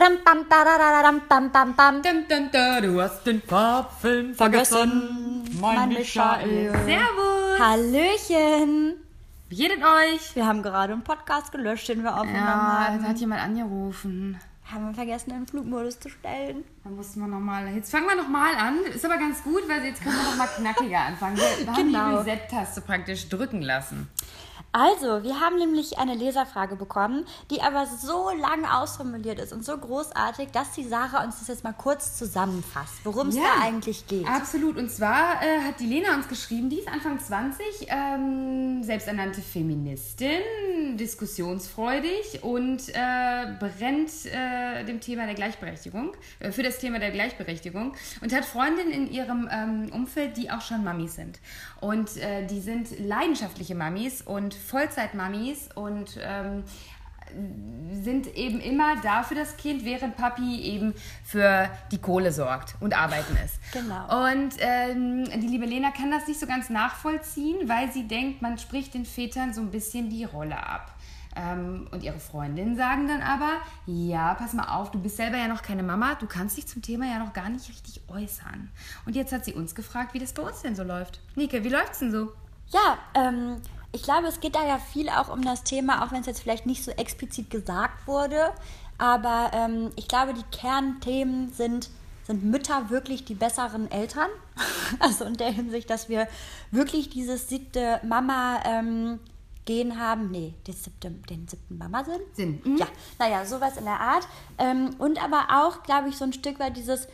Ram, bam, darararam, bam, bam, bam. Dum, dum, da, du hast den Farbfilm vergessen, mein Michael. Servus. Hallöchen. Wie geht es euch? Wir haben gerade einen Podcast gelöscht, den wir aufgenommen Ja, haben. da hat jemand angerufen. Haben wir vergessen, in den Flugmodus zu stellen. Da mussten wir nochmal. Jetzt fangen wir nochmal an. Ist aber ganz gut, weil jetzt können wir nochmal knackiger anfangen. Wir haben Genau. die Reset-Taste praktisch drücken lassen. Also, wir haben nämlich eine Leserfrage bekommen, die aber so lang ausformuliert ist und so großartig, dass die Sarah uns das jetzt mal kurz zusammenfasst, worum es Ja. da eigentlich geht. Absolut. Und zwar äh, hat die Lena uns geschrieben, die ist Anfang 20, ähm, selbsternannte Feministin, diskussionsfreudig und äh, brennt äh, dem Thema der Gleichberechtigung, äh, für das Thema der Gleichberechtigung und hat Freundinnen in ihrem ähm, Umfeld, die auch schon Mamis sind. Und äh, die sind leidenschaftliche Mamis und Vollzeitmamis und ähm, sind eben immer da für das Kind, während Papi eben für die Kohle sorgt und arbeiten ist. Genau. Und ähm, die liebe Lena kann das nicht so ganz nachvollziehen, weil sie denkt, man spricht den Vätern so ein bisschen die Rolle ab. Ähm, und ihre Freundinnen sagen dann aber, ja, pass mal auf, du bist selber ja noch keine Mama, du kannst dich zum Thema ja noch gar nicht richtig äußern. Und jetzt hat sie uns gefragt, wie das bei uns denn so läuft. Nike, wie läuft's denn so? Ja, ähm, ich glaube, es geht da ja viel auch um das Thema, auch wenn es jetzt vielleicht nicht so explizit gesagt wurde. Aber ähm, ich glaube, die Kernthemen sind, sind Mütter wirklich die besseren Eltern? Also in der Hinsicht, dass wir wirklich dieses siebte Mama-Gen haben. Nee, den siebten, den siebten Mama-Sinn? Sinn. Mhm. Ja, naja, sowas in der Art. Ähm, und aber auch, glaube ich, so ein Stück weit dieses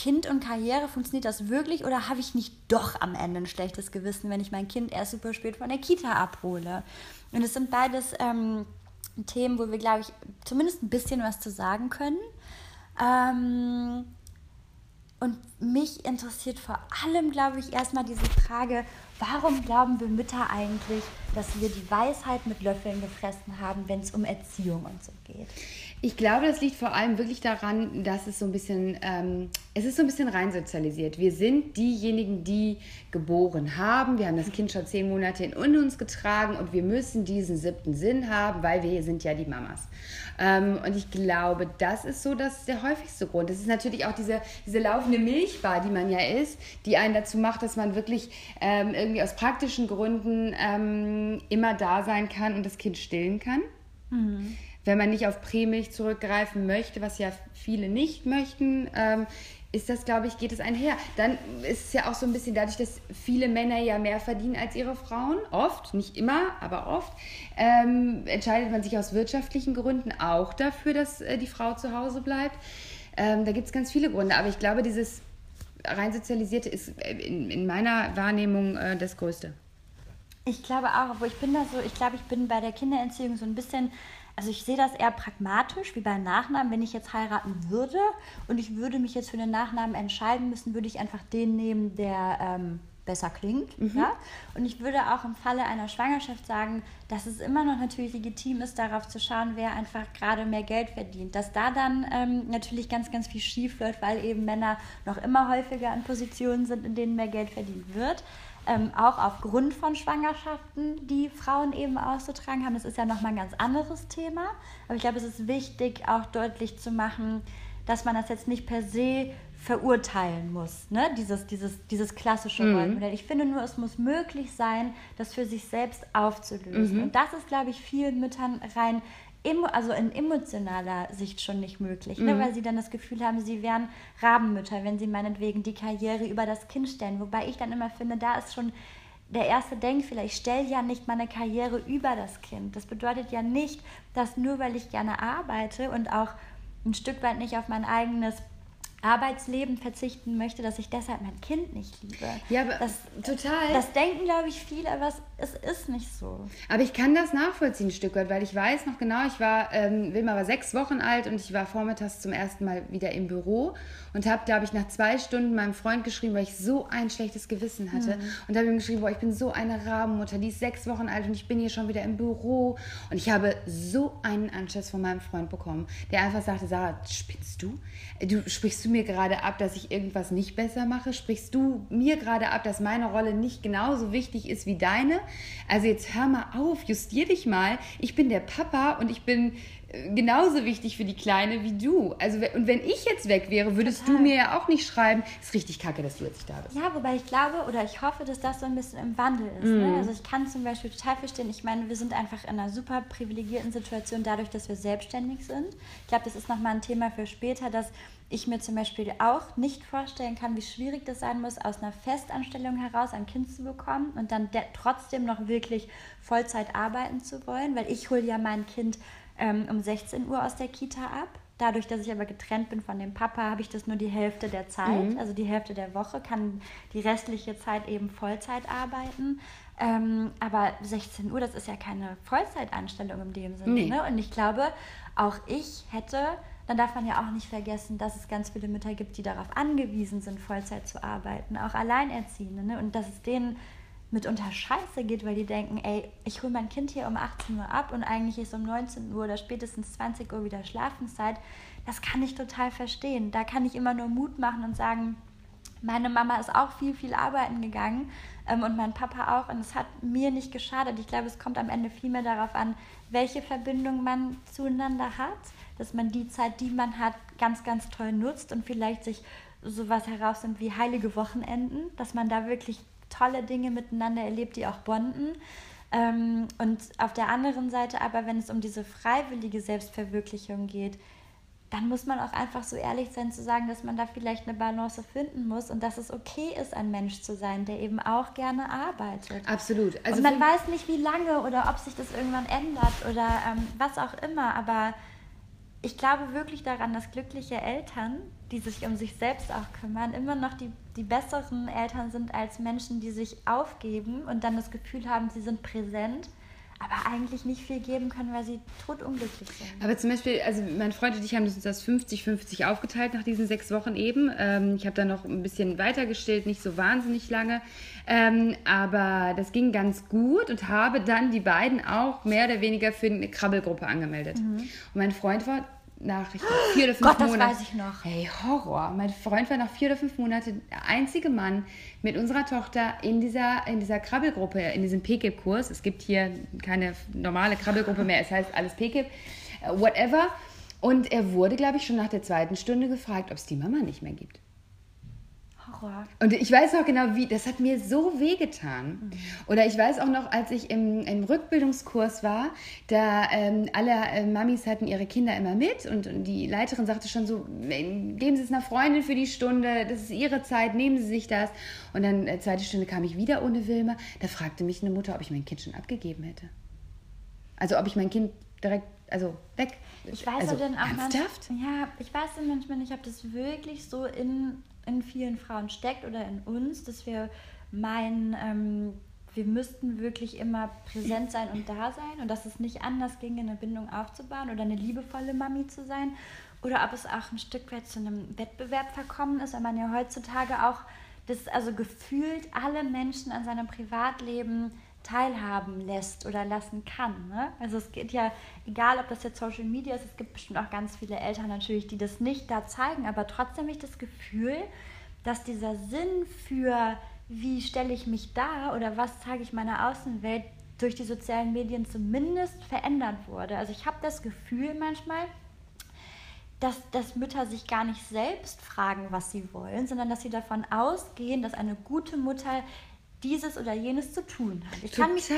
Kind und Karriere, funktioniert das wirklich oder habe ich nicht doch am Ende ein schlechtes Gewissen, wenn ich mein Kind erst super spät von der Kita abhole? Und es sind beides ähm, Themen, wo wir, glaube ich, zumindest ein bisschen was zu sagen können. Ähm, und mich interessiert vor allem, glaube ich, erstmal diese Frage, warum glauben wir Mütter eigentlich, dass wir die Weisheit mit Löffeln gefressen haben, wenn es um Erziehung und so geht? Ich glaube, das liegt vor allem wirklich daran, dass es so ein bisschen, ähm, es ist so ein bisschen reinsozialisiert. Wir sind diejenigen, die geboren haben. Wir haben das Kind schon zehn Monate in uns getragen und wir müssen diesen siebten Sinn haben, weil wir sind ja die Mamas. Ähm, und ich glaube, das ist so das der häufigste Grund. Das ist natürlich auch diese, diese laufende Milchbar, die man ja ist, die einen dazu macht, dass man wirklich ähm, irgendwie aus praktischen Gründen ähm, immer da sein kann und das Kind stillen kann wenn man nicht auf Prämilch zurückgreifen möchte, was ja viele nicht möchten, ähm, ist das, glaube ich, geht es einher. Dann ist es ja auch so ein bisschen dadurch, dass viele Männer ja mehr verdienen als ihre Frauen, oft, nicht immer, aber oft, ähm, entscheidet man sich aus wirtschaftlichen Gründen auch dafür, dass äh, die Frau zu Hause bleibt. Ähm, da gibt es ganz viele Gründe, aber ich glaube, dieses rein sozialisierte ist äh, in, in meiner Wahrnehmung äh, das Größte. Ich glaube auch, obwohl ich bin da so, ich glaube, ich bin bei der Kinderentziehung so ein bisschen, also ich sehe das eher pragmatisch, wie bei Nachnamen, wenn ich jetzt heiraten würde und ich würde mich jetzt für einen Nachnamen entscheiden müssen, würde ich einfach den nehmen, der ähm, besser klingt. Ja? Und ich würde auch im Falle einer Schwangerschaft sagen, dass es immer noch natürlich legitim ist, darauf zu schauen, wer einfach gerade mehr Geld verdient. Dass da dann ähm, natürlich ganz, ganz viel schief läuft, weil eben Männer noch immer häufiger an Positionen sind, in denen mehr Geld verdient wird ähm, auch aufgrund von Schwangerschaften, die Frauen eben auszutragen haben. Das ist ja nochmal ein ganz anderes Thema. Aber ich glaube, es ist wichtig, auch deutlich zu machen, dass man das jetzt nicht per se verurteilen muss, ne? dieses, dieses, dieses klassische Rollenmodell. Ich finde nur, es muss möglich sein, das für sich selbst aufzulösen. Und das ist, glaube ich, vielen Müttern rein also in emotionaler Sicht schon nicht möglich, ne? weil sie dann das Gefühl haben, sie wären Rabenmütter, wenn sie meinetwegen die Karriere über das Kind stellen. Wobei ich dann immer finde, da ist schon der erste Denkfehler. Ich stelle ja nicht meine Karriere über das Kind. Das bedeutet ja nicht, dass nur weil ich gerne arbeite und auch ein Stück weit nicht auf mein eigenes Arbeitsleben verzichten möchte, dass ich deshalb mein Kind nicht liebe. Ja, aber das, total. Das denken, glaube ich, viele, aber es, ist nicht so. Aber ich kann das nachvollziehen ein Stück weit, weil ich weiß noch genau, ich war, ähm, Wilma war sechs Wochen alt und ich war vormittags zum ersten Mal wieder im Büro und habe, glaube ich, nach zwei Stunden meinem Freund geschrieben, weil ich so ein schlechtes Gewissen hatte und habe ihm geschrieben, boah, ich bin so eine Rabenmutter, die ist sechs Wochen alt und ich bin hier schon wieder im Büro und ich habe so einen Anschiss von meinem Freund bekommen, der einfach sagte, Sarah, spinnst du? Du sprichst du mir gerade ab, dass ich irgendwas nicht besser mache? Sprichst du mir gerade ab, dass meine Rolle nicht genauso wichtig ist wie deine? Also jetzt hör mal auf, justier dich mal. Ich bin der Papa und ich bin genauso wichtig für die Kleine wie du. Also und wenn ich jetzt weg wäre, würdest Total. du mir ja auch nicht schreiben, ist richtig kacke, dass du jetzt nicht da bist. Ja, wobei ich glaube oder ich hoffe, dass das so ein bisschen im Wandel ist. Ne? Mhm. Ne? Also ich kann zum Beispiel total verstehen, ich meine, wir sind einfach in einer super privilegierten Situation dadurch, dass wir selbstständig sind. Ich glaube, das ist nochmal ein Thema für später, dass ich mir zum Beispiel auch nicht vorstellen kann, wie schwierig das sein muss, aus einer Festanstellung heraus ein Kind zu bekommen und dann trotzdem noch wirklich Vollzeit arbeiten zu wollen, weil ich hole ja mein Kind ähm, um 16 Uhr aus der Kita ab. Dadurch, dass ich aber getrennt bin von dem Papa, habe ich das nur die Hälfte der Zeit, mhm. also die Hälfte der Woche, kann die restliche Zeit eben Vollzeit arbeiten. Ähm, aber 16 Uhr, das ist ja keine Vollzeitanstellung in dem Sinne. Nee. Ne? Und ich glaube, auch ich hätte, dann darf man ja auch nicht vergessen, dass es ganz viele Mütter gibt, die darauf angewiesen sind, Vollzeit zu arbeiten, auch Alleinerziehende. Ne? Und dass es denen mitunter scheiße geht, weil die denken, ey, ich hole mein Kind hier um 18 Uhr ab und eigentlich ist um 19 Uhr oder spätestens 20 Uhr wieder Schlafenszeit. Das kann ich total verstehen. Da kann ich immer nur Mut machen und sagen, meine Mama ist auch viel, viel arbeiten gegangen ähm, und mein Papa auch. Und es hat mir nicht geschadet. Ich glaube, es kommt am Ende viel mehr darauf an, welche Verbindung man zueinander hat, dass man die Zeit, die man hat, ganz, ganz toll nutzt und vielleicht sich sowas herausnimmt wie heilige Wochenenden, dass man da wirklich tolle Dinge miteinander erlebt, die auch bonden. Ähm, und auf der anderen Seite aber, wenn es um diese freiwillige Selbstverwirklichung geht, dann muss man auch einfach so ehrlich sein zu sagen, dass man da vielleicht eine Balance finden muss und dass es okay ist, ein Mensch zu sein, der eben auch gerne arbeitet. Absolut. Also und man weiß nicht, wie lange oder ob sich das irgendwann ändert oder ähm, was auch immer, aber ich glaube wirklich daran, dass glückliche Eltern, die sich um sich selbst auch kümmern, immer noch die, die besseren Eltern sind als Menschen, die sich aufgeben und dann das Gefühl haben, sie sind präsent, aber eigentlich nicht viel geben können, weil sie totunglücklich sind. Aber zum Beispiel, also mein Freund und ich haben uns das 50-50 aufgeteilt nach diesen sechs Wochen eben. Ähm, ich habe da noch ein bisschen weiter gestillt, nicht so wahnsinnig lange. Ähm, aber das ging ganz gut und habe dann die beiden auch mehr oder weniger für eine Krabbelgruppe angemeldet. Mhm. Und mein Freund war nach ich glaub, vier oder fünf Gott, Monaten. das weiß ich noch. Hey, Horror. Mein Freund war nach vier oder fünf Monaten der einzige Mann mit unserer Tochter in dieser, in dieser Krabbelgruppe, in diesem PKIP-Kurs. Es gibt hier keine normale Krabbelgruppe mehr, es heißt alles PKIP, äh, whatever. Und er wurde, glaube ich, schon nach der zweiten Stunde gefragt, ob es die Mama nicht mehr gibt. Horror. Und ich weiß noch genau, wie, das hat mir so wehgetan. Mhm. Oder ich weiß auch noch, als ich im, im Rückbildungskurs war, da ähm, alle äh, Mamis hatten ihre Kinder immer mit und, und, die Leiterin sagte schon so, geben Sie es einer Freundin für die Stunde, das ist Ihre Zeit, nehmen Sie sich das. Und dann, äh, zweite Stunde kam ich wieder ohne Wilma. Da fragte mich eine Mutter, ob ich mein Kind schon abgegeben hätte. Also ob ich mein Kind direkt, also weg. Ich weiß also, dann auch ernsthaft? Ja, ich weiß dann manchmal nicht, ob das wirklich so in in vielen Frauen steckt oder in uns, dass wir meinen, ähm, wir müssten wirklich immer präsent sein und da sein und dass es nicht anders ging, eine Bindung aufzubauen oder eine liebevolle Mami zu sein. Oder ob es auch ein Stück weit zu einem Wettbewerb verkommen ist, weil man ja heutzutage auch das, also gefühlt alle Menschen an seinem Privatleben teilhaben lässt oder lassen kann. Ne? Also es geht ja, egal ob das jetzt Social Media ist, es gibt bestimmt auch ganz viele Eltern natürlich, die das nicht da zeigen, aber trotzdem habe ich das Gefühl, dass dieser Sinn für, wie stelle ich mich da oder was zeige ich meiner Außenwelt, durch die sozialen Medien zumindest verändert wurde. Also ich habe das Gefühl manchmal, dass, dass Mütter sich gar nicht selbst fragen, was sie wollen, sondern dass sie davon ausgehen, dass eine gute Mutter dieses oder jenes zu tun hat. Ich Total. Kann mich,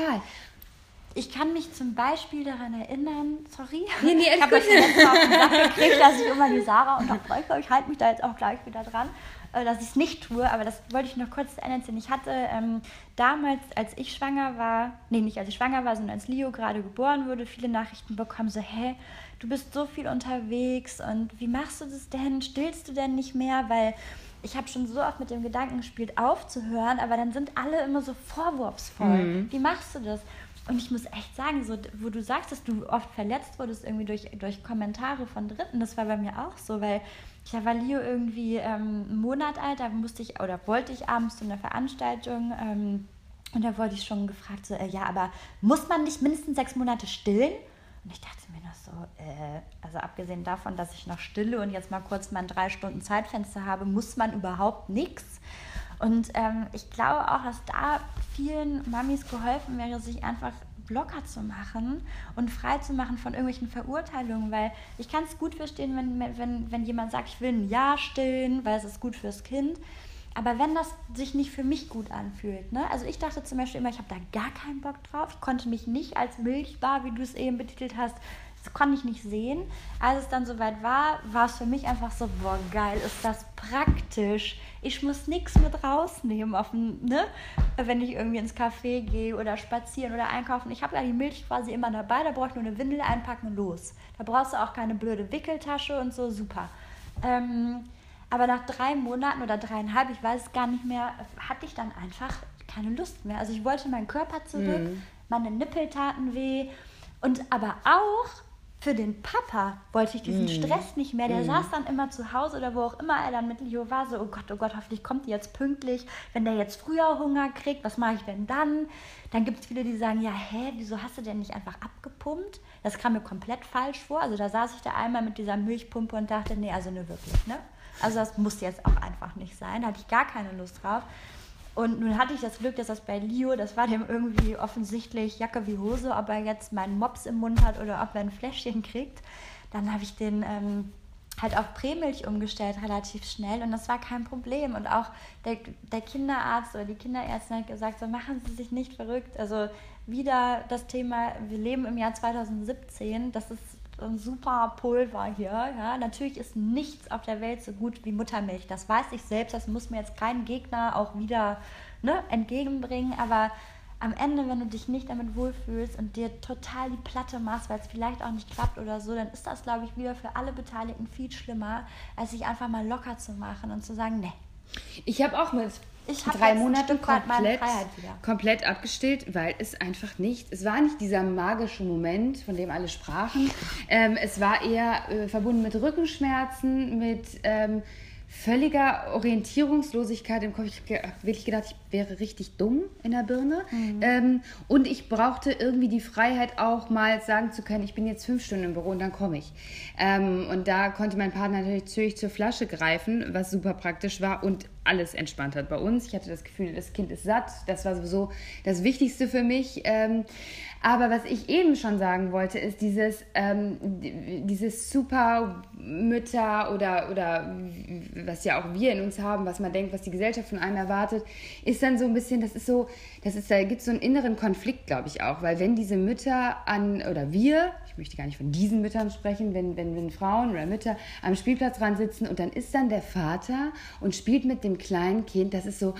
ich kann mich zum Beispiel daran erinnern, sorry, nee, nee, ich habe euch letztes Mal auf den Sack gekriegt, dass ich immer die Sarah unterbreche. Ich halte mich da jetzt auch gleich wieder dran, äh, dass ich es nicht tue, aber das wollte ich noch kurz erzählen. Ich hatte ähm, damals, als ich schwanger war, nee, nicht als ich schwanger war, sondern als Leo gerade geboren wurde, viele Nachrichten bekommen, so, hä, du bist so viel unterwegs und wie machst du das denn? Stillst du denn nicht mehr? Weil ich habe schon so oft mit dem Gedanken gespielt, aufzuhören, aber dann sind alle immer so vorwurfsvoll. Mhm. Wie machst du das? Und ich muss echt sagen, so, wo du sagst, dass du oft verletzt wurdest irgendwie durch, durch Kommentare von Dritten, das war bei mir auch so, weil ich war Leo irgendwie ähm, einen Monat alt, da musste ich oder wollte ich abends zu einer Veranstaltung ähm, und da wurde ich schon gefragt, so, äh, ja, aber muss man nicht mindestens sechs Monate stillen? Und ich dachte noch so, äh, also abgesehen davon, dass ich noch stille und jetzt mal kurz mein drei Stunden Zeitfenster habe, muss man überhaupt nichts. Und ähm, ich glaube auch, dass da vielen Mamis geholfen wäre, sich einfach locker zu machen und frei zu machen von irgendwelchen Verurteilungen, weil ich kann es gut verstehen, wenn, wenn, wenn jemand sagt, ich will ein Ja stillen, weil es ist gut fürs Kind. Aber wenn das sich nicht für mich gut anfühlt, ne? Also ich dachte zum Beispiel immer, ich habe da gar keinen Bock drauf. Ich konnte mich nicht als Milchbar, wie du es eben betitelt hast, das konnte ich nicht sehen. Als es dann soweit war, war es für mich einfach so, boah, geil, ist das praktisch. Ich muss nichts mit rausnehmen, auf den, ne? wenn ich irgendwie ins Café gehe oder spazieren oder einkaufen. Ich habe ja die Milch quasi immer dabei, da brauche ich nur eine Windel einpacken und los. Da brauchst du auch keine blöde Wickeltasche und so, super. Ähm, aber nach drei Monaten oder dreieinhalb, ich weiß es gar nicht mehr, hatte ich dann einfach keine Lust mehr. Also ich wollte meinen Körper zurück, mhm. meine Nippel taten weh und aber auch für den Papa wollte ich diesen mm. Stress nicht mehr. Der mm. saß dann immer zu Hause oder wo auch immer er dann mit Leo war, so, oh Gott, oh Gott, hoffentlich kommt die jetzt pünktlich. Wenn der jetzt früher Hunger kriegt, was mache ich denn dann? Dann gibt es viele, die sagen, ja, hä, wieso hast du denn nicht einfach abgepumpt? Das kam mir komplett falsch vor. Also da saß ich da einmal mit dieser Milchpumpe und dachte, nee, also nur wirklich, ne? Also das muss jetzt auch einfach nicht sein. Da hatte ich gar keine Lust drauf. Und nun hatte ich das Glück, dass das bei Leo, das war dem irgendwie offensichtlich Jacke wie Hose, ob er jetzt meinen Mops im Mund hat oder ob er ein Fläschchen kriegt. Dann habe ich den ähm, halt auf Prämilch umgestellt, relativ schnell. Und das war kein Problem. Und auch der, der Kinderarzt oder die Kinderärztin hat gesagt, so machen Sie sich nicht verrückt. Also wieder das Thema, wir leben im Jahr 2017, das ist ein super Pulver hier. Ja. Natürlich ist nichts auf der Welt so gut wie Muttermilch. Das weiß ich selbst, das muss mir jetzt kein Gegner auch wieder ne, entgegenbringen. Aber am Ende, wenn du dich nicht damit wohlfühlst und dir total die Platte machst, weil es vielleicht auch nicht klappt oder so, dann ist das, glaube ich, wieder für alle Beteiligten viel schlimmer, als sich einfach mal locker zu machen und zu sagen, nee. Ich habe auch mit ich drei Monate komplett, komplett abgestillt, weil es einfach nicht, es war nicht dieser magische Moment, von dem alle sprachen. Ähm, es war eher äh, verbunden mit Rückenschmerzen, mit ähm, völliger Orientierungslosigkeit im Kopf. Ich habe wirklich gedacht, ich wäre richtig dumm in der Birne. Mhm. Ähm, und ich brauchte irgendwie die Freiheit auch mal sagen zu können, ich bin jetzt fünf Stunden im Büro und dann komme ich. Ähm, und da konnte mein Partner natürlich zügig zur Flasche greifen, was super praktisch war und alles entspannt hat bei uns. Ich hatte das Gefühl, das Kind ist satt. Das war sowieso das Wichtigste für mich. Ähm, aber was ich eben schon sagen wollte, ist dieses, ähm, dieses super Mütter oder, oder was ja auch wir in uns haben, was man denkt, was die Gesellschaft von einem erwartet, ist dann so ein bisschen, das ist so, das ist, da gibt es so einen inneren Konflikt, glaube ich auch, weil wenn diese Mütter an, oder wir, ich möchte gar nicht von diesen Müttern sprechen, wenn, wenn, wenn Frauen oder Mütter am Spielplatz dran sitzen und dann ist dann der Vater und spielt mit dem kleinen Kind, das ist so,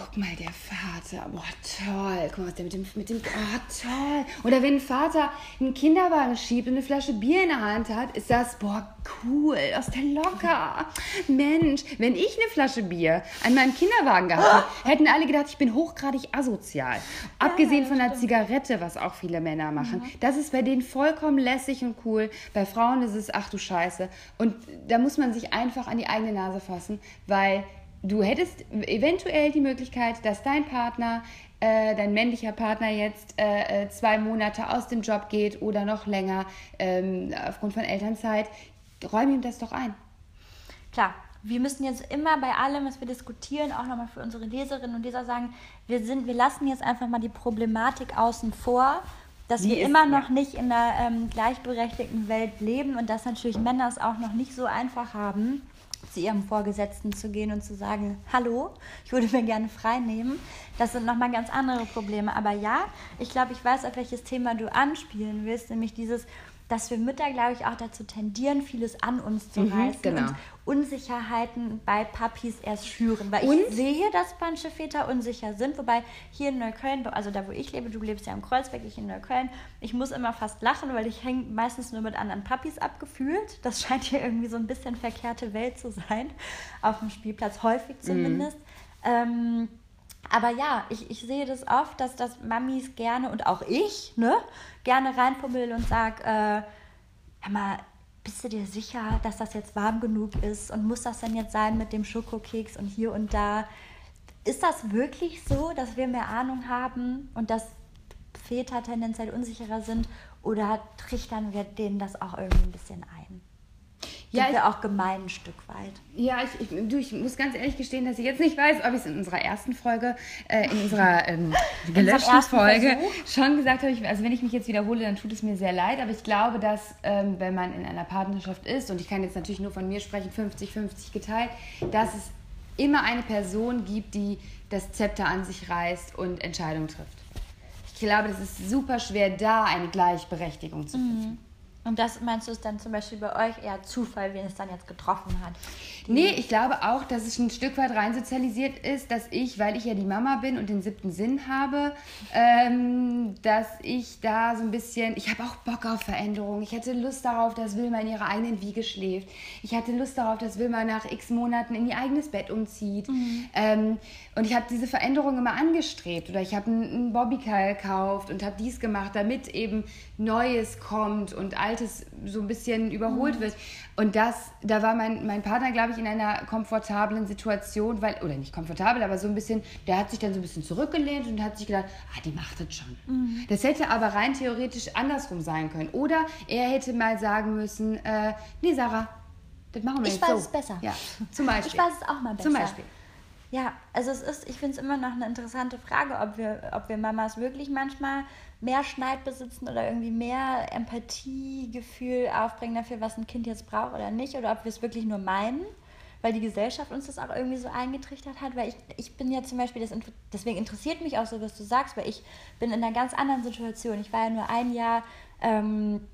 guck mal, der Vater, boah, toll. Guck mal, was der mit dem, mit dem, oh, toll. Oder wenn ein Vater einen Kinderwagen schiebt und eine Flasche Bier in der Hand hat, ist das, boah, cool, aus der locker. Mensch, wenn ich eine Flasche Bier an meinem Kinderwagen gehabt hätte, hätten alle gedacht, ich bin hochgradig asozial. Abgesehen von der Zigarette, was auch viele Männer machen. Das ist bei denen vollkommen lässig und cool. Bei Frauen ist es, ach du Scheiße. Und da muss man sich einfach an die eigene Nase fassen, weil du hättest eventuell die Möglichkeit, dass dein Partner, äh, dein männlicher Partner jetzt äh, äh, zwei Monate aus dem Job geht oder noch länger ähm, aufgrund von Elternzeit. Räum ihm das doch ein. Klar, wir müssen jetzt immer bei allem, was wir diskutieren, auch nochmal für unsere Leserinnen und Leser sagen, wir, sind, wir lassen jetzt einfach mal die Problematik außen vor, dass Die wir immer noch nicht in einer ähm, gleichberechtigten Welt leben und dass natürlich Männer es auch noch nicht so einfach haben zu ihrem Vorgesetzten zu gehen und zu sagen, hallo, ich würde mir gerne frei nehmen. Das sind nochmal ganz andere Probleme. Aber ja, ich glaube, ich weiß, auf welches Thema du anspielen willst, nämlich dieses, dass wir Mütter, glaube ich, auch dazu tendieren, vieles an uns zu mhm, reißen genau. und Unsicherheiten bei Papis erst schüren. Weil und? ich sehe, dass manche Väter unsicher sind, wobei hier in Neukölln, also da wo ich lebe, du lebst ja im Kreuzberg, ich in Neukölln, ich muss immer fast lachen, weil ich hänge meistens nur mit anderen Papis abgefühlt. Das scheint hier irgendwie so ein bisschen verkehrte Welt zu sein, auf dem Spielplatz, häufig mhm. zumindest. Mhm. Ähm, aber ja, ich, ich sehe das oft, dass das Mamis gerne und auch ich, ne, gerne reinpummeln und sag, äh, hör mal, bist du dir sicher, dass das jetzt warm genug ist und muss das denn jetzt sein mit dem Schokokeks und hier und da? Ist das wirklich so, dass wir mehr Ahnung haben und dass Väter tendenziell unsicherer sind oder trichtern wir denen das auch irgendwie ein bisschen ein? Ja, sind wir auch gemein ein Stück weit. Ja, ich, ich, du, ich muss ganz ehrlich gestehen, dass ich jetzt nicht weiß, ob ich es in unserer ersten Folge, äh, in unserer ähm, gelöschten Folge schon gesagt habe. Ich, also wenn ich mich jetzt wiederhole, dann tut es mir sehr leid. Aber ich glaube, dass ähm, wenn man in einer Partnerschaft ist, und ich kann jetzt natürlich nur von mir sprechen, 50-50 geteilt, dass es immer eine Person gibt, die das Zepter an sich reißt und Entscheidungen trifft. Ich glaube, das ist super schwer, da eine Gleichberechtigung zu finden. Mhm. Und das meinst du ist dann zum Beispiel bei euch eher Zufall, wen es dann jetzt getroffen hat? Nee, ich glaube auch, dass es ein Stück weit rein sozialisiert ist, dass ich, weil ich ja die Mama bin und den siebten Sinn habe, ähm, dass ich da so ein bisschen, ich habe auch Bock auf Veränderungen. Ich hatte Lust darauf, dass Wilma in ihrer eigenen Wiege schläft. Ich hatte Lust darauf, dass Wilma nach x Monaten in ihr eigenes Bett umzieht. Mhm. Ähm, und ich habe diese Veränderung immer angestrebt. Oder ich habe einen Bobbycar gekauft und habe dies gemacht, damit eben Neues kommt und Altes so ein bisschen überholt mhm. wird. Und das, da war mein, mein Partner, glaube ich, in einer komfortablen Situation, weil, oder nicht komfortabel, aber so ein bisschen, der hat sich dann so ein bisschen zurückgelehnt und hat sich gedacht, ah, die macht das schon. Mhm. Das hätte aber rein theoretisch andersrum sein können. Oder er hätte mal sagen müssen, äh, nee, Sarah, das machen wir ich jetzt weiß so. es besser. Ja, zum Beispiel. Ich weiß es auch mal besser. Zum Beispiel. Ja, also es ist, ich finde es immer noch eine interessante Frage, ob wir, ob wir Mamas wirklich manchmal mehr Schneid besitzen oder irgendwie mehr Empathiegefühl aufbringen dafür, was ein Kind jetzt braucht oder nicht, oder ob wir es wirklich nur meinen, weil die Gesellschaft uns das auch irgendwie so eingetrichtert hat. Weil ich, ich bin ja zum Beispiel, das, deswegen interessiert mich auch so, was du sagst, weil ich bin in einer ganz anderen Situation. Ich war ja nur ein Jahr ähm,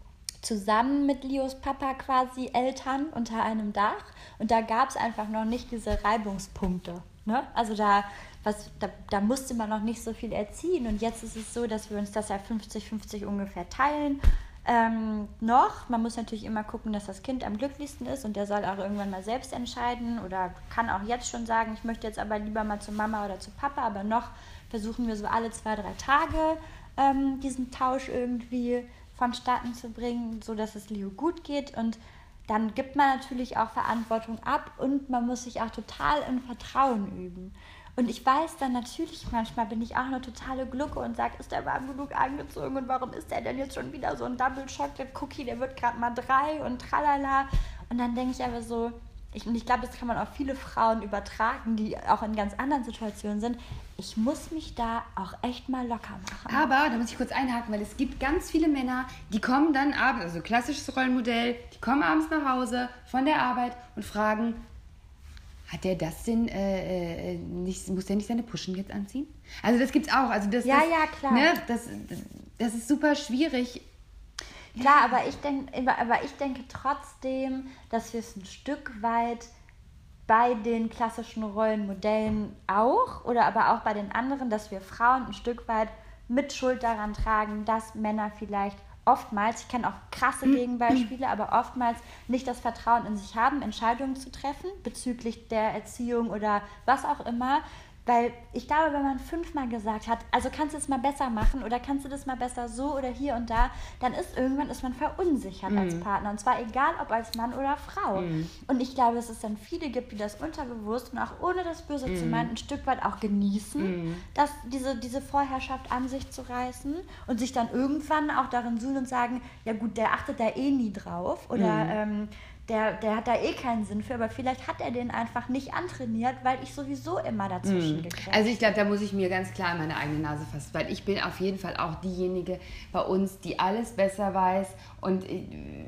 zusammen mit Leos Papa quasi Eltern unter einem Dach und da gab es einfach noch nicht diese Reibungspunkte. Ne? Also da, was, da, da musste man noch nicht so viel erziehen. Und jetzt ist es so, dass wir uns das ja 50-50 ungefähr teilen. Ähm, noch, man muss natürlich immer gucken, dass das Kind am glücklichsten ist und der soll auch irgendwann mal selbst entscheiden oder kann auch jetzt schon sagen, ich möchte jetzt aber lieber mal zu Mama oder zu Papa, aber noch versuchen wir so alle zwei, drei Tage ähm, diesen Tausch irgendwie vonstatten zu bringen, sodass es Leo gut geht und dann gibt man natürlich auch Verantwortung ab und man muss sich auch total in Vertrauen üben. Und ich weiß dann natürlich, manchmal bin ich auch eine totale Glucke und sage, ist der warm genug angezogen und warum ist der denn jetzt schon wieder so ein Double Chocolate Cookie, der wird gerade mal drei und tralala. Und dann denke ich aber so, ich, und ich glaube, das kann man auf viele Frauen übertragen, die auch in ganz anderen Situationen sind. Ich muss mich da auch echt mal locker machen. Aber, da muss ich kurz einhaken, weil es gibt ganz viele Männer, die kommen dann abends, also klassisches Rollenmodell, die kommen abends nach Hause von der Arbeit und fragen, hat der das denn äh, äh nicht, muss der nicht seine Puschen jetzt anziehen? Also das gibt's auch. Also das, ja, das, ja, klar. Ne, das, das ist super schwierig. Klar, aber ich, denk, aber ich denke trotzdem, dass wir es ein Stück weit bei den klassischen Rollenmodellen auch oder aber auch bei den anderen, dass wir Frauen ein Stück weit mit Schuld daran tragen, dass Männer vielleicht oftmals, ich kenne auch krasse mhm. Gegenbeispiele, aber oftmals nicht das Vertrauen in sich haben, Entscheidungen zu treffen bezüglich der Erziehung oder was auch immer, weil ich glaube, wenn man fünfmal gesagt hat, also kannst du es mal besser machen oder kannst du das mal besser so oder hier und da, dann ist irgendwann ist man verunsichert mm. als mhm. Partner. Und zwar egal, ob als Mann oder Frau. Mm. Und ich glaube, dass es dann viele gibt, die das unterbewusst und auch ohne das Böse mm. zu mhm. meinen, ein Stück weit auch genießen, mhm. dass diese, diese Vorherrschaft an sich zu reißen und sich dann irgendwann auch darin suhlen und sagen, ja gut, der achtet da eh nie drauf. Oder ähm, der, der hat da eh keinen Sinn für, aber vielleicht hat er den einfach nicht antrainiert, weil ich sowieso immer dazwischen mhm. Also ich glaube, da muss ich mir ganz klar in meine eigene Nase fassen, weil ich bin auf jeden Fall auch diejenige bei uns, die alles besser weiß und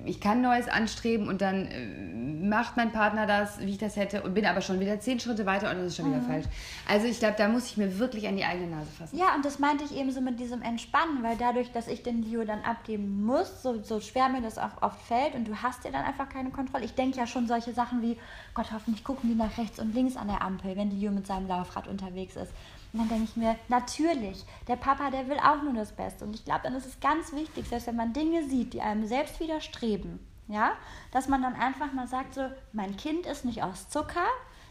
ich kann Neues anstreben und dann äh, macht mein Partner das, wie ich das hätte und bin aber schon wieder zehn Schritte weiter und das ist schon wieder mhm. falsch. Also ich glaube, da muss ich mir wirklich an die eigene Nase fassen. Ja, und das meinte ich eben so mit diesem Entspannen, weil dadurch, dass ich den Leo dann abgeben muss, so, so schwer mir das auch oft fällt und du hast ja dann einfach keine Kontrolle. Ich denke ja schon solche Sachen wie, Gott, hoffentlich gucken die nach rechts und links an der Ampel, wenn Leo mit seinem Laufrad unterwegs ist. Und dann denke ich mir, natürlich, der Papa, der will auch nur das Beste. Und ich glaube, dann ist es ganz wichtig, selbst wenn man Dinge sieht, die einem selbst widerstreben, ja, dass man dann einfach mal sagt, so, mein Kind ist nicht aus Zucker,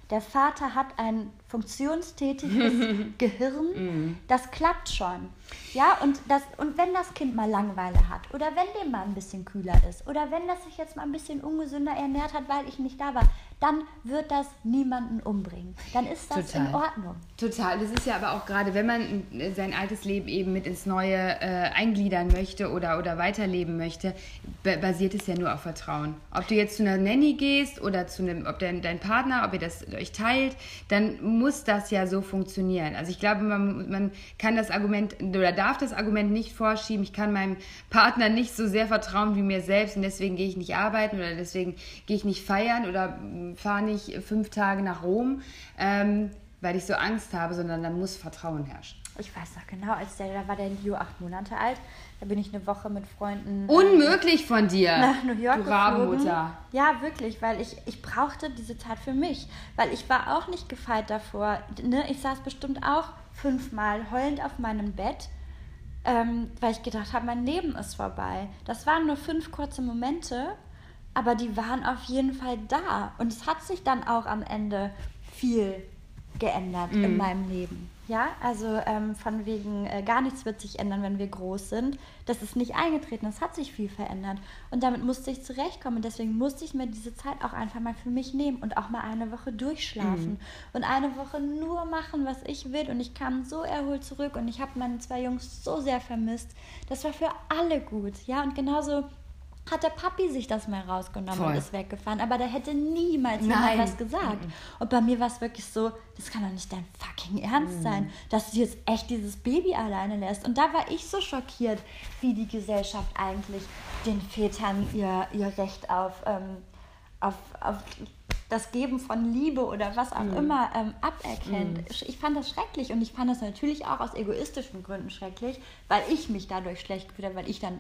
der Vater hat ein funktionstätiges Gehirn, mhm. das klappt schon. Ja, und, das, und wenn das Kind mal Langeweile hat oder wenn dem mal ein bisschen kühler ist oder wenn das sich jetzt mal ein bisschen ungesünder ernährt hat, weil ich nicht da war, dann wird das niemanden umbringen. Dann ist das Total. in Ordnung. Total. Das ist ja aber auch gerade, wenn man sein altes Leben eben mit ins Neue äh, eingliedern möchte oder, oder weiterleben möchte, ba- basiert es ja nur auf Vertrauen. Ob du jetzt zu einer Nanny gehst oder zu einem, ob dein, dein Partner, ob ihr das euch teilt, dann muss das ja so funktionieren. Also ich glaube, man, man kann das Argument oder darf das Argument nicht vorschieben, ich kann meinem Partner nicht so sehr vertrauen wie mir selbst und deswegen gehe ich nicht arbeiten oder deswegen gehe ich nicht feiern oder fahre nicht fünf Tage nach Rom. Ähm, weil ich so Angst habe, sondern da muss Vertrauen herrschen. Ich weiß noch genau, als der, da war der Leo acht Monate alt. Da bin ich eine Woche mit Freunden. äh, Unmöglich von dir, nach New York du. Rabenmutter. Ja, wirklich, weil ich, ich brauchte diese Zeit für mich. Weil ich war auch nicht gefeit davor. Ne? Ich saß bestimmt auch fünfmal heulend auf meinem Bett, ähm, weil ich gedacht habe, mein Leben ist vorbei. Das waren nur fünf kurze Momente, aber die waren auf jeden Fall da. Und es hat sich dann auch am Ende viel geändert Mhm. in meinem Leben. Ja, also ähm, von wegen äh, gar nichts wird sich ändern, wenn wir groß sind. Das ist nicht eingetreten, es hat sich viel verändert. Und damit musste ich zurechtkommen. Und deswegen musste ich mir diese Zeit auch einfach mal für mich nehmen und auch mal eine Woche durchschlafen. Mhm. Und eine Woche nur machen, was ich will. Und ich kam so erholt zurück und ich habe meine zwei Jungs so sehr vermisst. Das war für alle gut. Ja, und genauso hat der Papi sich das mal rausgenommen Voll. und ist weggefahren. Aber der hätte niemals Nein. jemand was gesagt. Und bei mir war es wirklich so, das kann doch nicht dein fucking Ernst sein, dass du jetzt echt dieses Baby alleine lässt. Und da war ich so schockiert, wie die Gesellschaft eigentlich den Vätern ihr, ihr Recht auf, ähm, auf, auf das Geben von Liebe oder was auch immer ähm, aberkennt. Ich fand das schrecklich und ich fand das natürlich auch aus egoistischen Gründen schrecklich, weil ich mich dadurch schlecht gefühlt habe, weil ich dann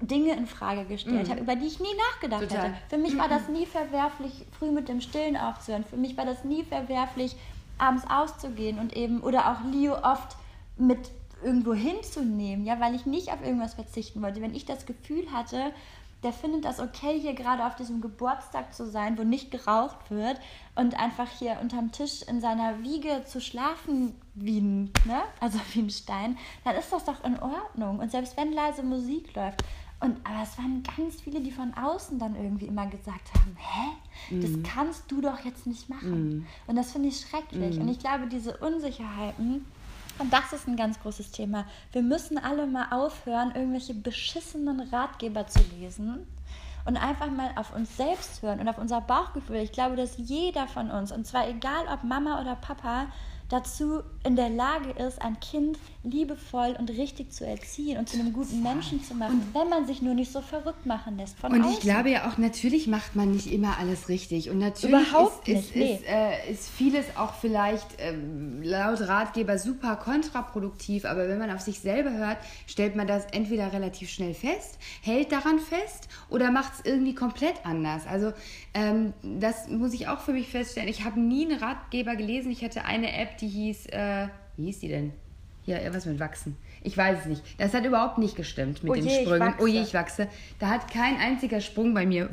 Dinge in Frage gestellt habe, über die ich nie nachgedacht Total. hätte. Für mich war das nie verwerflich, früh mit dem Stillen aufzuhören. Für mich war das nie verwerflich, abends auszugehen und eben, oder auch Leo oft mit irgendwo hinzunehmen, ja, weil ich nicht auf irgendwas verzichten wollte. Wenn ich das Gefühl hatte, der findet das okay, hier gerade auf diesem Geburtstag zu sein, wo nicht geraucht wird und einfach hier unterm Tisch in seiner Wiege zu schlafen wie ein, ne? also wie ein Stein, dann ist das doch in Ordnung. Und selbst wenn leise Musik läuft. Und, aber es waren ganz viele, die von außen dann irgendwie immer gesagt haben, hä, das kannst du doch jetzt nicht machen. Und das finde ich schrecklich. Und ich glaube, diese Unsicherheiten, und das ist ein ganz großes Thema. Wir müssen alle mal aufhören, irgendwelche beschissenen Ratgeber zu lesen und einfach mal auf uns selbst hören und auf unser Bauchgefühl. Ich glaube, dass jeder von uns, und zwar egal ob Mama oder Papa, dazu in der Lage ist, ein Kind liebevoll und richtig zu erziehen und zu einem guten Menschen zu machen, wenn man sich nur nicht so verrückt machen lässt von Und außen. ich glaube ja auch, natürlich macht man nicht immer alles richtig. Und natürlich Überhaupt ist, nicht, ist, nee. ist, äh, ist vieles auch vielleicht ähm, laut Ratgeber super kontraproduktiv. Aber wenn man auf sich selber hört, stellt man das entweder relativ schnell fest, hält daran fest oder macht es irgendwie komplett anders. Also ähm, das muss ich auch für mich feststellen. Ich habe nie einen Ratgeber gelesen. Ich hatte eine App, die hieß, äh, wie hieß die denn? Hier, was mit Wachsen. Ich weiß es nicht. Das hat überhaupt nicht gestimmt mit Oh den je, Sprüngen. Oh je, ich wachse. Da hat kein einziger Sprung bei mir äh,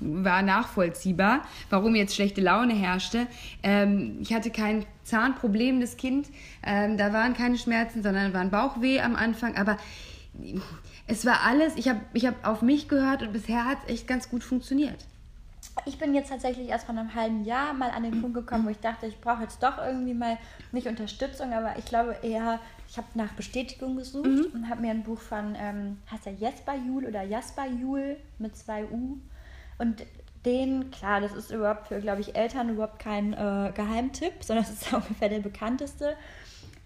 war nachvollziehbar, warum jetzt schlechte Laune herrschte. Ähm, ich hatte kein Zahnproblem, das Kind. Ähm, da waren keine Schmerzen, sondern war ein Bauchweh am Anfang. Aber es war alles, ich habe ich hab auf mich gehört und bisher hat es echt ganz gut funktioniert. Ich bin jetzt tatsächlich erst vor einem halben Jahr mal an den Punkt gekommen, wo ich dachte, ich brauche jetzt doch irgendwie mal nicht Unterstützung, aber ich glaube eher, ich habe nach Bestätigung gesucht und habe mir ein Buch von, ähm, heißt er Jesper Juhl oder Jasper Juhl mit zwei U und den, klar, das ist überhaupt für, glaube ich, Eltern überhaupt kein äh, Geheimtipp, sondern das ist ungefähr der bekannteste.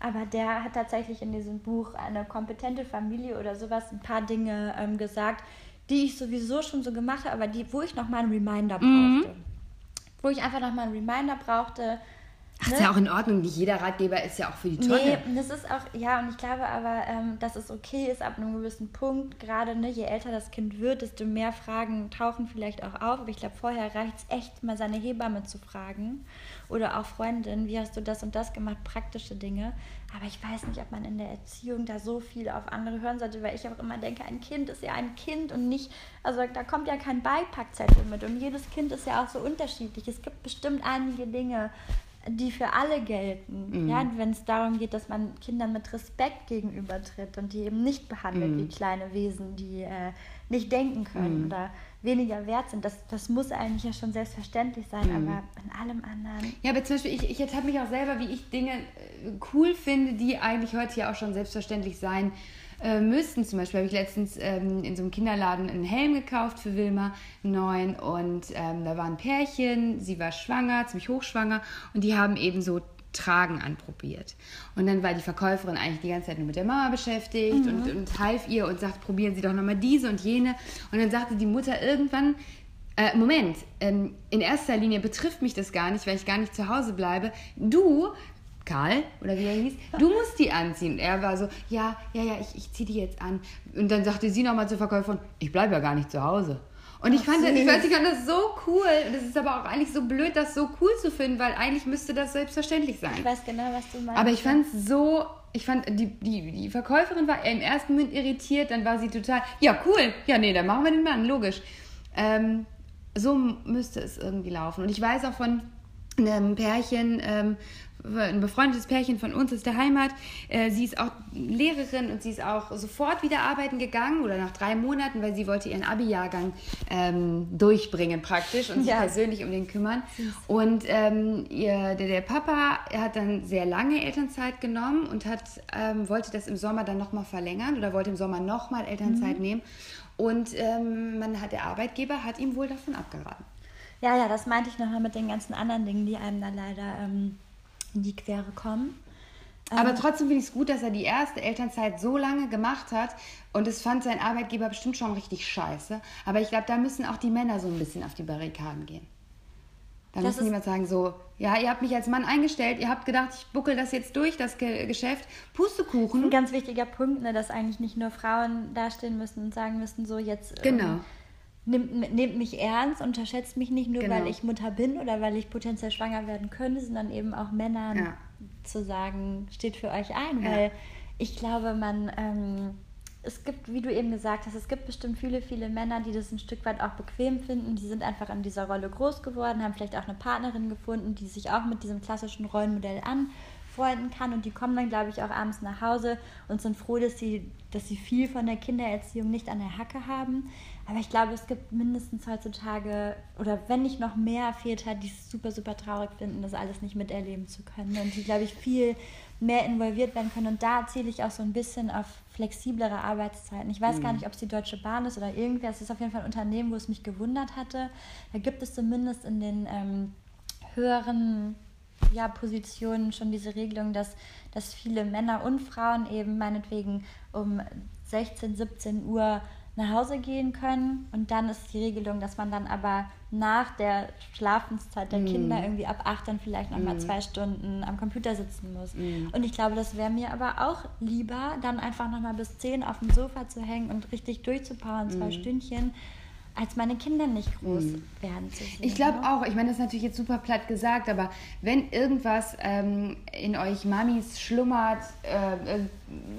Aber der hat tatsächlich in diesem Buch eine kompetente Familie oder sowas ein paar Dinge ähm, gesagt, die ich sowieso schon so gemacht habe, aber die, wo ich noch mal einen Reminder brauchte. Wo ich einfach noch mal einen Reminder brauchte. Ach, ist ja auch in Ordnung. Nicht jeder Ratgeber ist ja auch für die Tonne. Nee, das ist auch, ja, und ich glaube aber, ähm, dass es okay ist ab einem gewissen Punkt, gerade ne, je älter das Kind wird, desto mehr Fragen tauchen vielleicht auch auf. Aber ich glaube, vorher reicht es echt, mal seine Hebamme zu fragen oder auch Freundin, wie hast du das und das gemacht, praktische Dinge. Aber ich weiß nicht, ob man in der Erziehung da so viel auf andere hören sollte, weil ich auch immer denke, ein Kind ist ja ein Kind und nicht, also da kommt ja kein Beipackzettel mit und jedes Kind ist ja auch so unterschiedlich. Es gibt bestimmt einige Dinge, die für alle gelten. Mhm. Ja, wenn es darum geht, dass man Kindern mit Respekt gegenübertritt und die eben nicht behandelt Mhm. wie kleine Wesen, die äh, nicht denken können oder weniger wert sind. Das, das muss eigentlich ja schon selbstverständlich sein, Mhm. aber in allem anderen. Ja, aber zum Beispiel, ich, ich ertappe mich auch selber, wie ich Dinge äh, cool finde, die eigentlich heute ja auch schon selbstverständlich sein äh, müssten. Zum Beispiel habe ich letztens ähm, in so einem Kinderladen einen Helm gekauft für Wilma, einen neuen. Und ähm, da war ein Pärchen, sie war schwanger, ziemlich hochschwanger. Und die haben eben so Tragen anprobiert. Und dann war die Verkäuferin eigentlich die ganze Zeit nur mit der Mama beschäftigt und, und half ihr und sagt, probieren Sie doch nochmal diese und jene. Und dann sagte die Mutter irgendwann, äh, Moment, ähm, in erster Linie betrifft mich das gar nicht, weil ich gar nicht zu Hause bleibe. Du, Karl, oder wie er hieß, du musst die anziehen. Er war so, ja, ja, ja, ich, ich ziehe die jetzt an. Und dann sagte sie nochmal zur Verkäuferin, ich bleibe ja gar nicht zu Hause. Und ich fand, ich, fand, ich fand das so cool. Und es ist aber auch eigentlich so blöd, das so cool zu finden, weil eigentlich müsste das selbstverständlich sein. Ich weiß genau, was du meinst. Aber ich fand es so, ich fand, die, die, die Verkäuferin war im ersten Moment irritiert, dann war sie total, ja, cool, ja, nee, dann machen wir den Mann, logisch. Ähm, so müsste es irgendwie laufen. Und ich weiß auch von einem Pärchen, ähm, ein befreundetes Pärchen von uns aus der Heimat. Äh, sie ist auch Lehrerin und sie ist auch sofort wieder arbeiten gegangen oder nach drei Monaten, weil sie wollte ihren Abi-Jahrgang ähm, durchbringen praktisch und sich Ja. persönlich um den kümmern. Und ähm, ihr, der, der Papa hat dann sehr lange Elternzeit genommen und hat, ähm, wollte das im Sommer dann nochmal verlängern oder wollte im Sommer nochmal Elternzeit nehmen. Und ähm, man hat, der Arbeitgeber hat ihm wohl davon abgeraten. Ja, ja, das meinte ich nochmal mit den ganzen anderen Dingen, die einem da leider ähm, in die Quere kommen. Aber trotzdem finde ich es gut, dass er die erste Elternzeit so lange gemacht hat. Und es fand sein Arbeitgeber bestimmt schon richtig scheiße. Aber ich glaube, da müssen auch die Männer so ein bisschen auf die Barrikaden gehen. Da Das müssen die ist- mal sagen, so, ja, ihr habt mich als Mann eingestellt, ihr habt gedacht, ich buckel das jetzt durch, das Ge Geschäft. Pustekuchen. Ein ganz wichtiger Punkt, ne, dass eigentlich nicht nur Frauen dastehen müssen und sagen müssen, so jetzt ähm, Nimmt, nehmt mich ernst, unterschätzt mich nicht nur, Genau. weil ich Mutter bin oder weil ich potenziell schwanger werden könnte, sondern eben auch Männern Ja. zu sagen, steht für euch ein, Ja. weil ich glaube, man, ähm, es gibt, wie du eben gesagt hast, es gibt bestimmt viele, viele Männer, die das ein Stück weit auch bequem finden, die sind einfach in dieser Rolle groß geworden, haben vielleicht auch eine Partnerin gefunden, die sich auch mit diesem klassischen Rollenmodell anfreunden kann und die kommen dann, glaube ich, auch abends nach Hause und sind froh, dass sie, dass sie viel von der Kindererziehung nicht an der Hacke haben. Aber ich glaube, es gibt mindestens heutzutage, oder wenn nicht noch mehr Väter, die es super, super traurig finden, das alles nicht miterleben zu können und die, glaube ich, viel mehr involviert werden können. Und da zähle ich auch so ein bisschen auf flexiblere Arbeitszeiten. Ich weiß gar nicht, ob es die Deutsche Bahn ist oder irgendwer. Es ist auf jeden Fall ein Unternehmen, wo es mich gewundert hatte. Da gibt es zumindest in den ähm, höheren ja, Positionen schon diese Regelung, dass, dass viele Männer und Frauen eben meinetwegen um 16, 17 Uhr nach Hause gehen können. Und dann ist die Regelung, dass man dann aber nach der Schlafenszeit der Kinder irgendwie ab 8 dann vielleicht nochmal zwei Stunden am Computer sitzen muss. Und ich glaube, das wäre mir aber auch lieber, dann einfach nochmal bis 10 auf dem Sofa zu hängen und richtig durchzupowern, zwei Stündchen, als meine Kinder nicht groß werden zu sehen. Ich glaube ne? auch, ich meine, das ist natürlich jetzt super platt gesagt, aber wenn irgendwas ähm, in euch Mamis schlummert, äh, äh,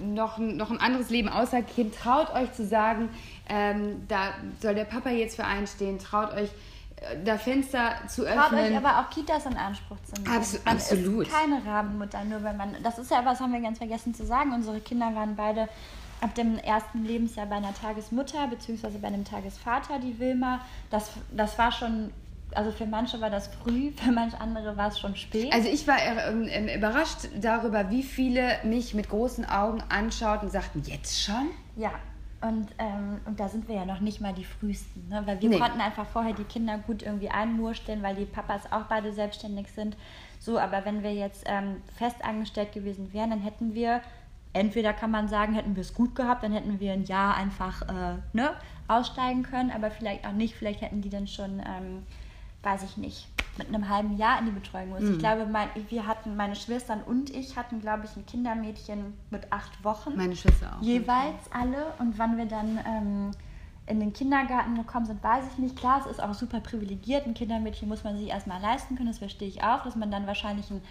noch, ein- noch ein anderes Leben außer Kind, traut euch zu sagen, ähm, da soll der Papa jetzt für einstehen, traut euch äh, da Fenster zu Traut öffnen. euch aber auch Kitas in Anspruch zu nehmen. Abs- man absolut. ist keine Rabenmutter, nur wenn man. Das ist ja was, haben wir ganz vergessen zu sagen. Unsere Kinder waren beide ab dem ersten Lebensjahr bei einer Tagesmutter beziehungsweise bei einem Tagesvater, die Wilma. Das, das war schon. Also für manche war das früh, für manche andere war es schon spät. Also ich war äh, ähm, überrascht darüber, wie viele mich mit großen Augen anschauten und sagten, jetzt schon? Ja, und, ähm, und da sind wir ja noch nicht mal die frühesten, ne? weil wir Nee. konnten einfach vorher die Kinder gut irgendwie einmursteln, weil die Papas auch beide selbstständig sind. So, aber wenn wir jetzt ähm, fest angestellt gewesen wären, dann hätten wir, entweder kann man sagen, hätten wir es gut gehabt, dann hätten wir ein Jahr einfach äh, ne, aussteigen können, aber vielleicht auch nicht, vielleicht hätten die dann schon, ähm, weiß ich nicht, mit einem halben Jahr in die Betreuung muss. Ich glaube, mein, wir hatten, meine Schwestern und ich hatten, glaube ich, ein Kindermädchen mit acht Wochen Meine Schwester auch. jeweils alle. Und wann wir dann ähm, in den Kindergarten gekommen sind, weiß ich nicht. Klar, es ist auch super privilegiert. Ein Kindermädchen muss man sich erstmal leisten können, das verstehe ich auch, dass man dann wahrscheinlich ein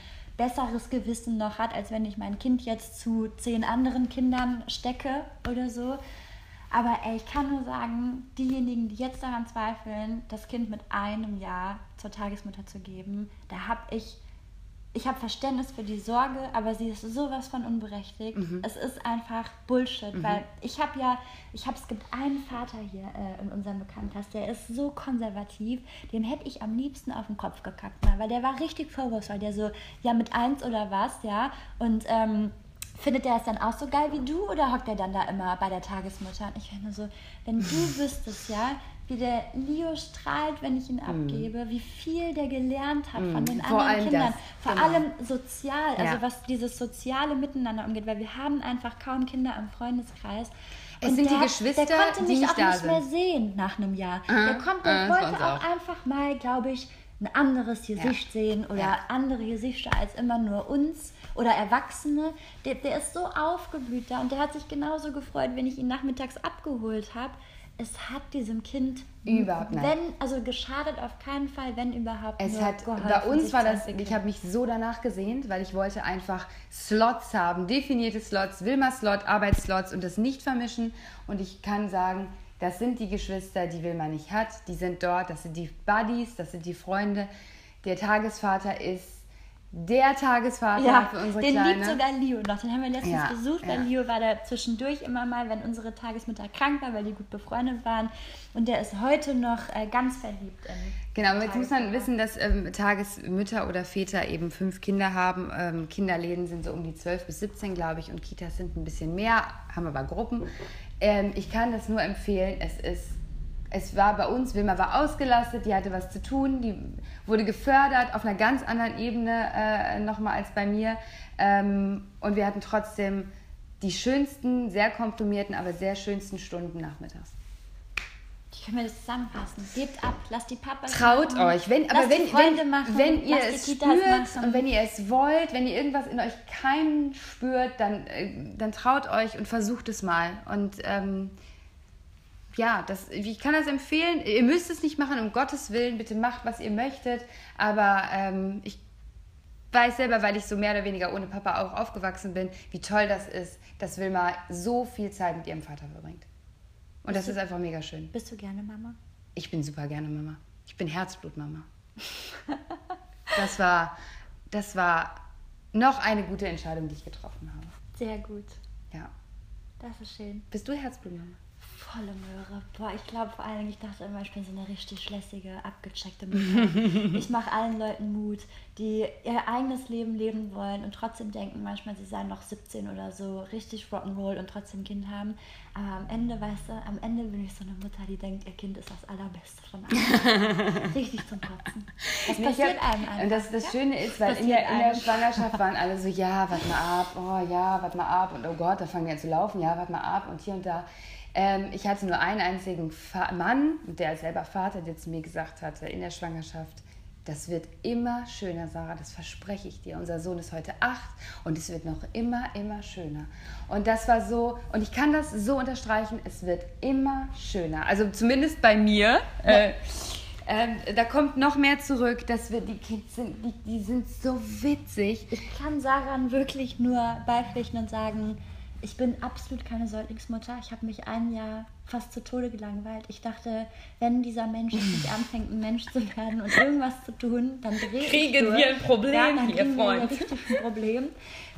besseres Gewissen noch hat, als wenn ich mein Kind jetzt zu zehn anderen Kindern stecke oder so. Aber ey, ich kann nur sagen, diejenigen, die jetzt daran zweifeln, das Kind mit einem Jahr zur Tagesmutter zu geben, da habe ich ich habe Verständnis für die Sorge, aber sie ist sowas von unberechtigt. Mhm. Es ist einfach Bullshit, weil ich habe ja, ich habe, es gibt einen Vater hier äh, in unserem Bekanntenkreis, der ist so konservativ, dem hätte ich am liebsten auf den Kopf gekackt, weil der war richtig vorwurfsvoll, der so, ja mit eins oder was, ja, und ähm, Findet der es dann auch so geil wie du oder hockt er dann da immer bei der Tagesmutter? Und ich finde so, wenn du wüsstest, ja, wie der Leo strahlt, wenn ich ihn abgebe, wie viel der gelernt hat von den Mhm. Vor anderen Kindern. das, Vor genau. allem sozial, also Ja. was dieses soziale Miteinander umgeht, weil wir haben einfach kaum Kinder im Freundeskreis. Es sind die der, Geschwister, der konnte die mich nicht auch nicht mehr sind. sehen nach einem Jahr. Aha, Der, kommt, der aha, das wollte auch auch. einfach mal, glaube ich, ein anderes Gesicht sehen oder Ja. andere Gesichter als immer nur uns oder Erwachsene. Der, der ist so aufgeblüht da und der hat sich genauso gefreut, wenn ich ihn nachmittags abgeholt habe. Es hat diesem Kind Überhaupt nicht. wenn also geschadet auf keinen Fall, wenn überhaupt Es hat, geholfen, bei uns war das, ich habe mich so danach gesehnt, weil ich wollte einfach Slots haben, definierte Slots, Wilma-Slot, Arbeitsslots und das nicht vermischen. Und ich kann sagen, das sind die Geschwister, die Wilma nicht hat. Die sind dort, das sind die Buddies, das sind die Freunde. Der Tagesvater ist der Tagesvater ja, für unsere den Kleine. liebt sogar Leo noch. Den haben wir letztens Ja, besucht, weil ja. Leo war da zwischendurch immer mal, wenn unsere Tagesmutter krank war, weil die gut befreundet waren. Und der ist heute noch äh, ganz verliebt in Genau, aber jetzt muss man wissen, dass ähm, Tagesmütter oder Väter eben fünf Kinder haben. Ähm, Kinderläden sind so um die 12 bis 17, glaube ich, und Kitas sind ein bisschen mehr, haben aber Gruppen. Ähm, ich kann das nur empfehlen. Es ist, es war bei uns, Wilma war ausgelastet, die hatte was zu tun, die wurde gefördert auf einer ganz anderen Ebene äh, nochmal als bei mir. Ähm, und wir hatten trotzdem die schönsten, sehr komprimierten, aber sehr schönsten Stunden nachmittags. Ich kann mir das zusammenfassen. Gebt ab, lasst die Papas Traut machen, euch, wenn, aber wenn, wenn, machen, wenn ihr es spürt machen. und wenn ihr es wollt, wenn ihr irgendwas in euch keinen spürt, dann, äh, dann traut euch und versucht es mal. Und ähm, ja, das, ich kann das empfehlen. Ihr müsst es nicht machen, um Gottes Willen. Bitte macht, was ihr möchtet. Aber ähm, ich weiß selber, weil ich so mehr oder weniger ohne Papa auch aufgewachsen bin, wie toll das ist, dass Wilma so viel Zeit mit ihrem Vater verbringt. Und das ist einfach mega schön. Bist du gerne Mama? Ich bin super gerne Mama. Ich bin Herzblutmama. Das war, das war noch eine gute Entscheidung, die ich getroffen habe. Sehr gut. Ja. Das ist schön. Bist du Herzblutmama? Volle Möhre. Boah, ich glaube vor allen Dingen, ich dachte immer, ich bin so eine richtig lässige, abgecheckte Mutter. ich mache allen Leuten Mut, die ihr eigenes Leben leben wollen und trotzdem denken manchmal, sie seien noch 17 oder so, richtig Rock'n'Roll und trotzdem ein Kind haben. Aber am Ende, weißt du, am Ende bin ich so eine Mutter, die denkt, ihr Kind ist das Allerbeste von allen. richtig zum Kotzen. Das Nee, passiert hab- einem einfach. Und das, das ja? Schöne ist, weil in der, in der. Schwangerschaft waren alle so, ja, warte mal ab, oh ja, warte mal ab und oh Gott, da fangen wir an zu laufen, ja, warte mal ab und hier und da. Ähm, ich hatte nur einen einzigen Fa Mann, der selber Vater, der zu mir gesagt hatte in der Schwangerschaft, das wird immer schöner, Sarah, das verspreche ich dir. Unser Sohn ist heute acht und es wird noch immer, immer schöner. Und das war so, und ich kann das so unterstreichen, es wird immer schöner. Also zumindest bei mir. Äh, ähm, da kommt noch mehr zurück, dass wir die Kids sind, die, die sind so witzig. Ich kann Saran wirklich nur beipflichten und sagen, ich bin absolut keine Säuglingsmutter. Ich habe mich ein Jahr fast zu Tode gelangweilt. Ich dachte, wenn dieser Mensch nicht anfängt, ein Mensch zu werden und irgendwas zu tun, dann drehe ich Kriegen durch. wir ein Problem ja, dann hier, kriegen wir Freund. richtig ein Problem.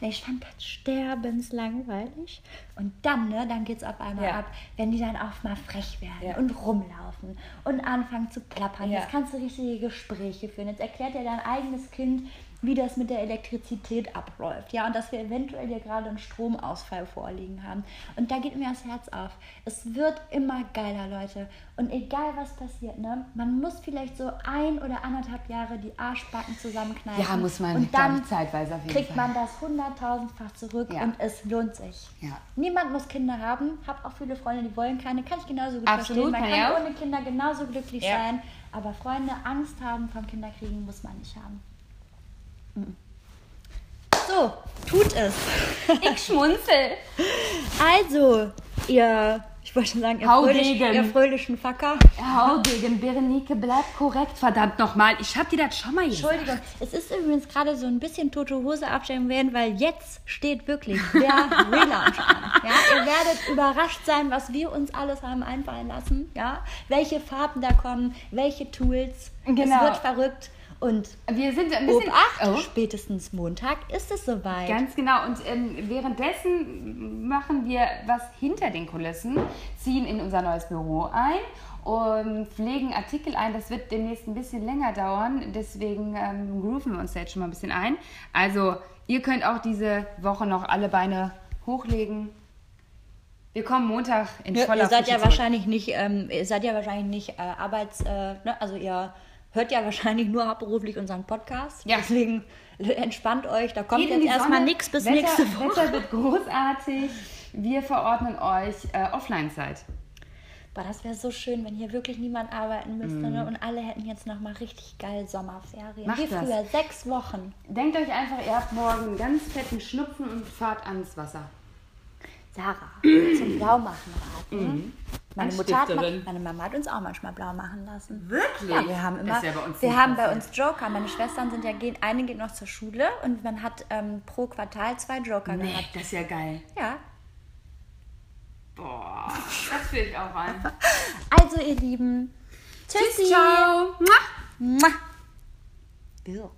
Ich fand das sterbenslangweilig. Und dann, ne, dann geht es auf einmal Ja. ab, wenn die dann auch mal frech werden Ja. und rumlaufen und anfangen zu plappern. Ja. Jetzt kannst du richtige Gespräche führen. Jetzt erklärt dir dein eigenes Kind, wie das mit der Elektrizität abläuft. Ja, und dass wir eventuell hier gerade einen Stromausfall vorliegen haben. Und da geht mir das Herz auf. Es wird immer geiler, Leute. Und egal was passiert, ne, man muss vielleicht so ein oder anderthalb Jahre die Arschbacken zusammenkneifen. Ja, muss man, Und dann zeitweise auf jeden kriegt Fall. man das hunderttausendfach zurück Ja. und es lohnt sich. Ja. Niemand muss Kinder haben. Hab auch viele Freunde, die wollen keine. Kann ich genauso gut Absolut, verstehen. Man kann kann ich auch. ohne Kinder genauso glücklich Ja. sein. Aber Freunde, Angst haben vom Kinderkriegen muss man nicht haben. So, tut es. Ich schmunzel. Also, ihr, ich wollte schon sagen, ihr, fröhlich, Haudegen. ihr fröhlichen Facker. Hau gegen Berenike, bleib korrekt, verdammt nochmal. Ich hab dir das schon mal gesagt. Entschuldigung, es ist übrigens gerade so ein bisschen tote Hose abstellen werden, weil jetzt steht wirklich der Relaunch an. Ja, ihr werdet überrascht sein, was wir uns alles haben einfallen lassen. Ja, welche Farben da kommen, welche Tools. Genau. Es wird verrückt. Und Wir sind ein bisschen... Obacht, Oh. spätestens Montag ist es soweit. Ganz genau. Und ähm, währenddessen machen wir was hinter den Kulissen, ziehen in unser neues Büro ein und pflegen Artikel ein. Das wird demnächst ein bisschen länger dauern. Deswegen ähm, grooven wir uns da jetzt schon mal ein bisschen ein. Also, ihr könnt auch diese Woche noch alle Beine hochlegen. Wir kommen Montag in Ja, voller ihr seid ja zurück. wahrscheinlich nicht, ähm, ihr seid ja wahrscheinlich nicht äh, Arbeits, äh, ne? also ihr hört ja wahrscheinlich nur hauptberuflich unseren Podcast. Ja. Deswegen entspannt euch, da kommt Geht jetzt erstmal nichts bis Wetter, nächste Woche. Wetter wird großartig. Wir verordnen euch äh, Offline-Zeit. Boah, das wäre so schön, wenn hier wirklich niemand arbeiten müsste Mhm. ne? und alle hätten jetzt nochmal richtig geil Sommerferien. Macht Wie das. früher, sechs Wochen. Denkt euch einfach, ihr habt morgen einen ganz fetten Schnupfen und fahrt ans Wasser. Sarah, zum Blaumachen raten. Meine Mutter hat, meine Mama hat uns auch manchmal blau machen lassen. Wirklich? Ja, wir haben immer, ist ja bei uns wir haben bei uns Joker. Meine Schwestern sind ja gehen, eine geht noch zur Schule und man hat ähm, pro Quartal zwei Joker Nee, gehabt. das ist ja geil. Ja. Boah, das will ich auch an. Also ihr Lieben, tschüssi. Ciao. Mua. Mua. Ja.